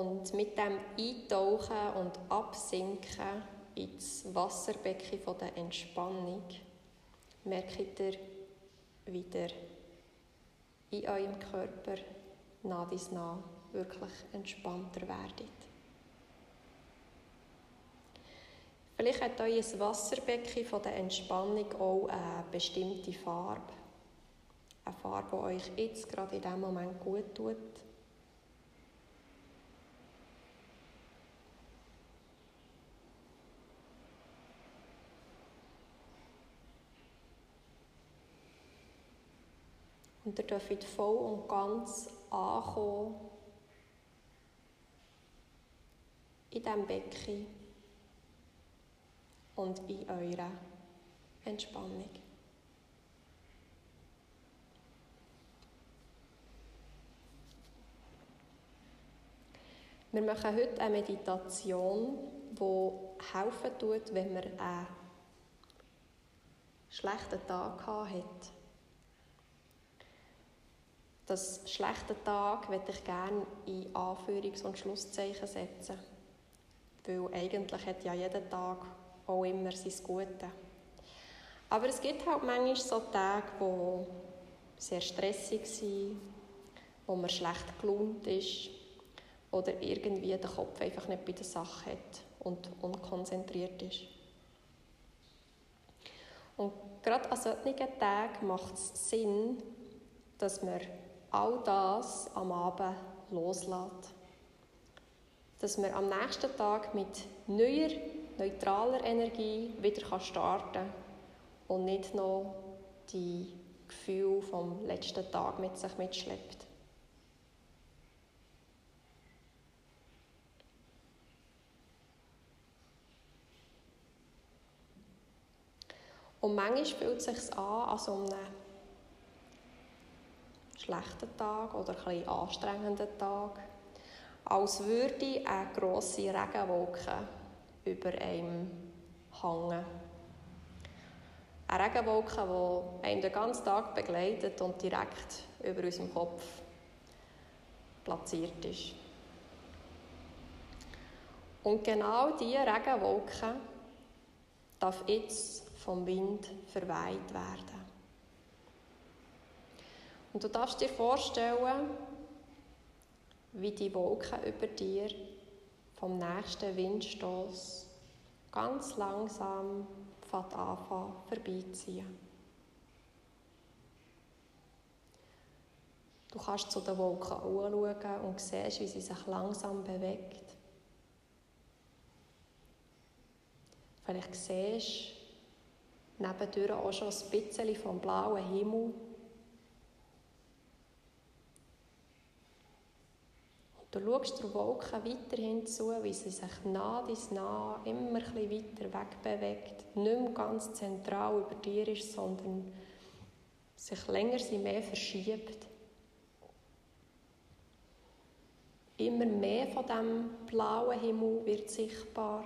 Und mit dem Eintauchen und Absinken ins Wasserbecken der Entspannung merkt ihr wieder in eurem Körper nah dies nah wirklich entspannter werdet. Vielleicht hat euer Wasserbecken von der Entspannung auch eine bestimmte Farbe. Eine Farbe, die euch jetzt gerade in diesem Moment gut tut. Und ihr dürft voll und ganz ankommen. In diesem Becken. Und in eurer Entspannung. Wir machen heute eine Meditation, die helfen tut, wenn man einen schlechten Tag hat das schlechte Tag möchte ich gerne in Anführungs- und Schlusszeichen setzen. Weil eigentlich hat ja jeder Tag auch immer sein Gute. Aber es gibt halt manchmal so Tage, die sehr stressig sind, wo man schlecht gelaunt ist oder irgendwie der Kopf einfach nicht bei der Sache hat und unkonzentriert ist. Und gerade an solchen Tagen macht es Sinn, dass man all das am Abend loslässt. Dass man am nächsten Tag mit neuer, neutraler Energie wieder starten kann und nicht noch die Gefühle vom letzten Tag mit sich mitschleppt. Und manchmal fühlt es sich an, an so einem schlechten Tag oder ein anstrengenden Tag, als würde eine grosse Regenwolke über einem hängen. Eine Regenwolke, die einen den ganzen Tag begleitet und direkt über unserem Kopf platziert ist. Und genau diese Regenwolke darf jetzt vom Wind verweiht werden. Und du darfst dir vorstellen, wie die Wolken über dir vom nächsten Windstoß ganz langsam anfangen vorbeiziehen. Du kannst zu den Wolken anschauen und siehst, wie sie sich langsam bewegt. Vielleicht siehst du nebendurch auch schon ein bisschen vom blauen Himmel Du schaust der Wolke weiterhin zu, wie sie sich nah bis nah immer ein weiter wegbewegt, nicht mehr ganz zentral über dir ist, sondern sich länger sie mehr verschiebt. Immer mehr von dem blauen Himmel wird sichtbar.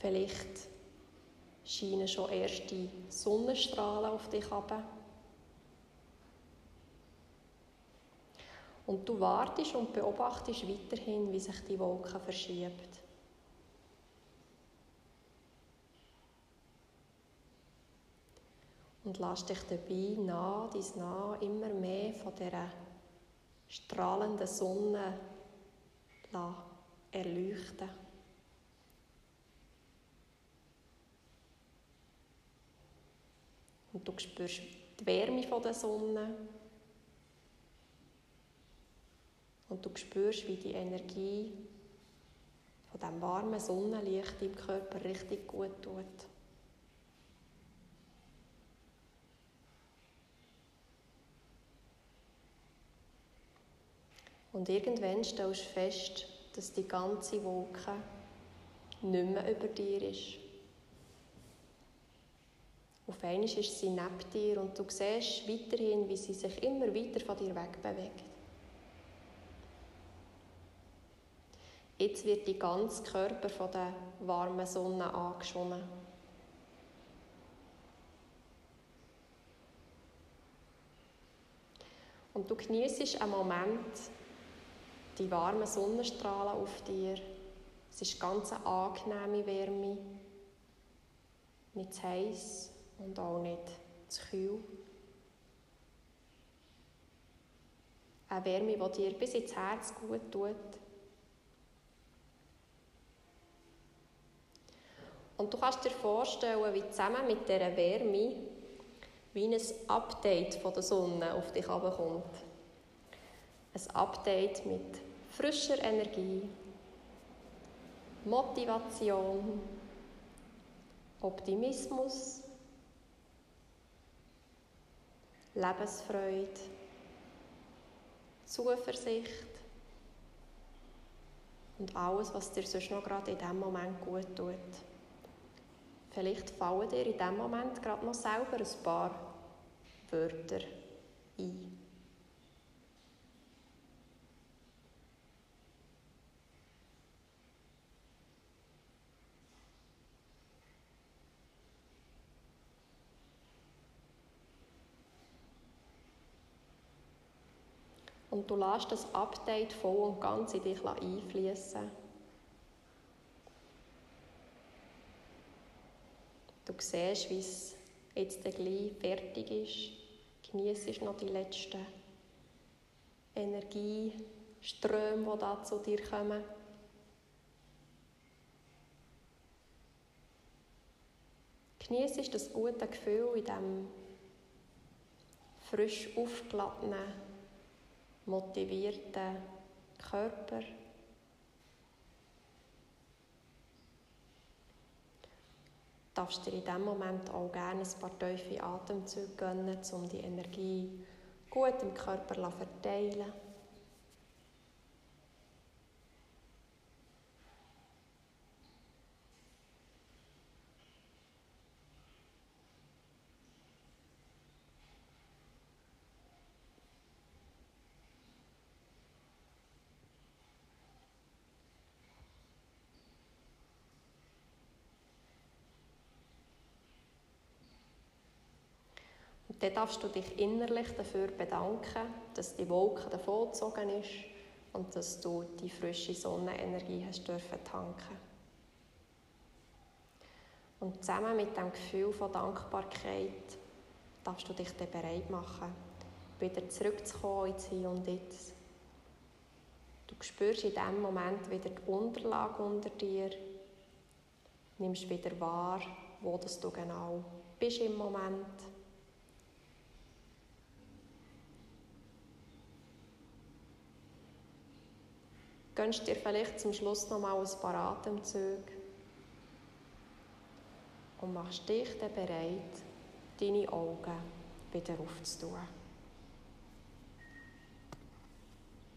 Vielleicht scheinen schon erste Sonnenstrahlen auf dich herab. Und du wartest und beobachtest weiterhin, wie sich die Wolke verschiebt. Und lass dich dabei nah, dies nah immer mehr von dieser strahlenden Sonne erleuchten Und du spürst die Wärme der Sonne. Und du spürst, wie die Energie von dem warmen Sonnenlicht im Körper richtig gut tut. Und irgendwann stellst du fest, dass die ganze Wolke nicht mehr über dir ist. Auf einmal ist sie neben dir und du siehst weiterhin, wie sie sich immer weiter von dir wegbewegt. Jetzt wird die ganze Körper von der warmen Sonne angeschonnen. Und du genießt einen Moment die warmen Sonnenstrahlen auf dir. Es ist ganz eine angenehme Wärme, nicht zu heiß und auch nicht zu kühl. Eine Wärme, die dir bis ins Herz gut tut. Und du kannst dir vorstellen, wie zusammen mit dieser Wärme wie ein Update von der Sonne auf dich herabkommt. Ein Update mit frischer Energie, Motivation, Optimismus, Lebensfreude, Zuversicht und alles, was dir sonst noch gerade in diesem Moment gut tut. Vielleicht fallen dir in diesem Moment gerade noch selber ein paar Wörter ein. Und du lässt das Update voll und ganz in dich einfließen. Du siehst, wie es jetzt gleich fertig ist. Genießt noch die letzten Energieströme, die da zu dir kommen. Genießt das gute Gefühl in diesem frisch aufgeladenen motivierten Körper. Darfst dir in diesem Moment auch gerne ein paar tiefe Atemzüge gönnen, um die Energie gut im Körper zu verteilen. Dann darfst du dich innerlich dafür bedanken, dass die Wolke davongezogen ist und dass du die frische Sonnenenergie hast dürfen tanken. Und zusammen mit dem Gefühl von Dankbarkeit darfst du dich dann bereit machen, wieder zurückzukommen ins Hier und Jetzt. Du spürst in diesem Moment wieder die Unterlage unter dir, nimmst wieder wahr, wo du genau bist im Moment gönnst dir vielleicht zum Schluss noch mal ein paar Atemzüge und machst dich dann bereit, deine Augen wieder aufzutun.